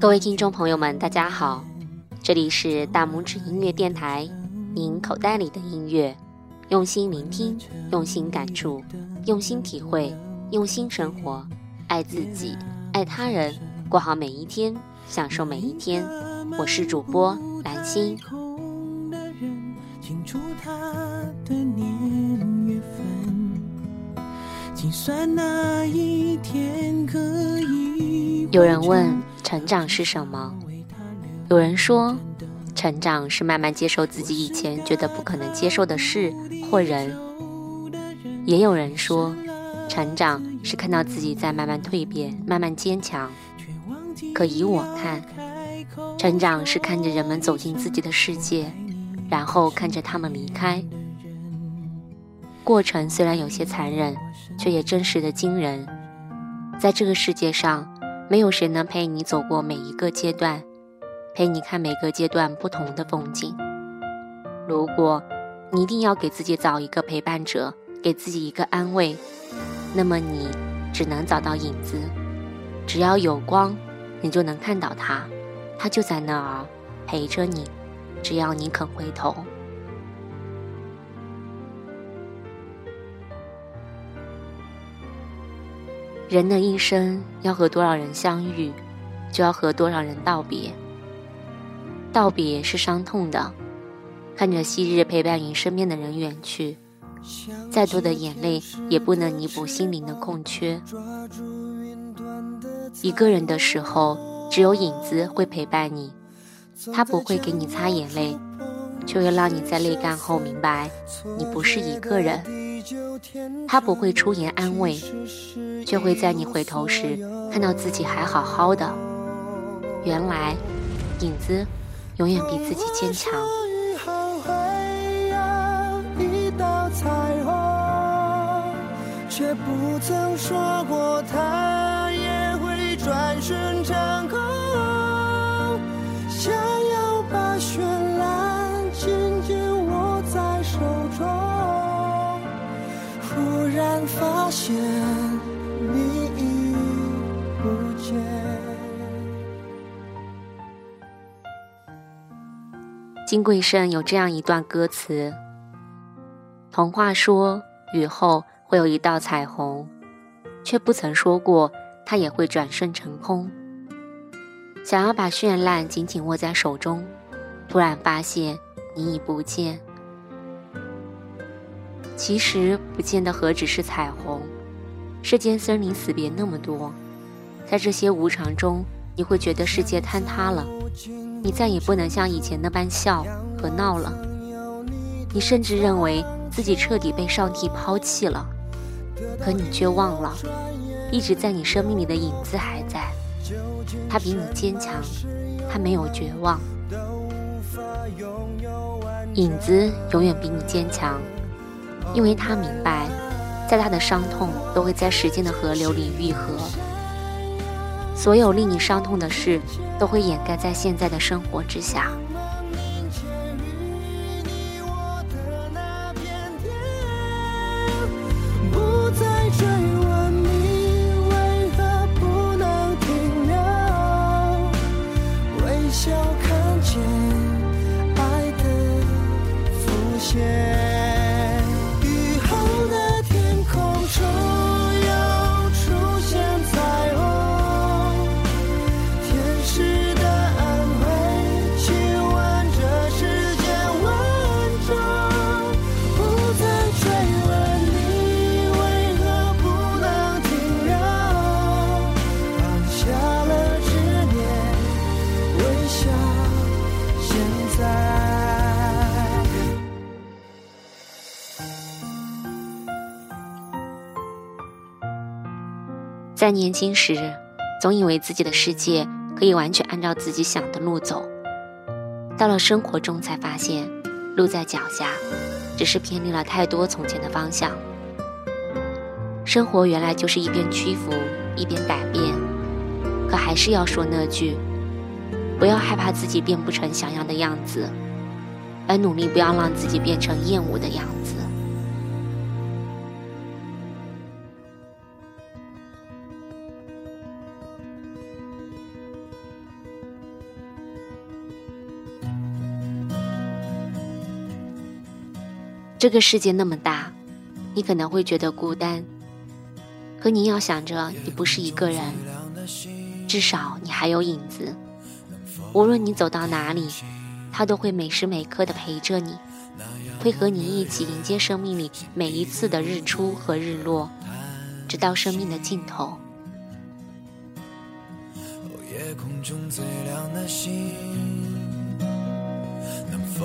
各位听众朋友们，大家好，这里是大拇指音乐电台，您口袋里的音乐，用心聆听，用心感触，用心体会，用心生活，爱自己，爱他人，过好每一天，享受每一天。我是主播蓝心。心酸那一天可以有人问成长是什么？有人说，成长是慢慢接受自己以前觉得不可能接受的事或人。也有人说，成长是看到自己在慢慢蜕变，慢慢坚强。可以我看，成长是看着人们走进自己的世界，然后看着他们离开。过程虽然有些残忍，却也真实的惊人。在这个世界上，没有谁能陪你走过每一个阶段，陪你看每个阶段不同的风景。如果你一定要给自己找一个陪伴者，给自己一个安慰，那么你只能找到影子。只要有光，你就能看到它，它就在那儿陪着你。只要你肯回头。人的一生要和多少人相遇，就要和多少人道别。道别是伤痛的，看着昔日陪伴你身边的人远去，再多的眼泪也不能弥补心灵的空缺。一个人的时候，只有影子会陪伴你，他不会给你擦眼泪，却会让你在泪干后明白，你不是一个人。他不会出言安慰，却会在你回头时看到自己还好好的。原来，影子永远比自己坚强。却不曾说过他也会转瞬成空。突然发现你已不见。金贵生有这样一段歌词：童话说雨后会有一道彩虹，却不曾说过它也会转瞬成空。想要把绚烂紧紧握在手中，突然发现你已不见。其实不见得何止是彩虹，世间生离死别那么多，在这些无常中，你会觉得世界坍塌了，你再也不能像以前那般笑和闹了，你甚至认为自己彻底被上帝抛弃了，可你却忘了，一直在你生命里的影子还在，他比你坚强，他没有绝望，影子永远比你坚强。因为他明白，再大的伤痛都会在时间的河流里愈合，所有令你伤痛的事都会掩盖在现在的生活之下。在年轻时，总以为自己的世界可以完全按照自己想的路走。到了生活中，才发现路在脚下，只是偏离了太多从前的方向。生活原来就是一边屈服一边改变，可还是要说那句：不要害怕自己变不成想要的样子，而努力不要让自己变成厌恶的样子。这个世界那么大，你可能会觉得孤单，可你要想着，你不是一个人，至少你还有影子。无论你走到哪里，他都会每时每刻的陪着你，会和你一起迎接生命里每一次的日出和日落，直到生命的尽头。夜空中最亮的星，能否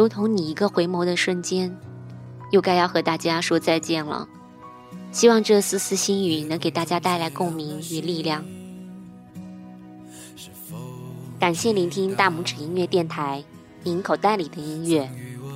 如同你一个回眸的瞬间，又该要和大家说再见了。希望这丝丝心语能给大家带来共鸣与力量。感谢聆听大拇指音乐电台，您口袋里的音乐，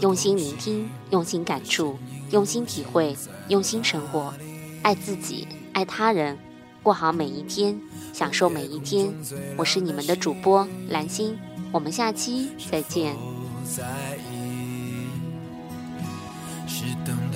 用心聆听，用心感触，用心体会，用心生活，爱自己，爱他人，过好每一天，享受每一天。我是你们的主播蓝心，我们下期再见。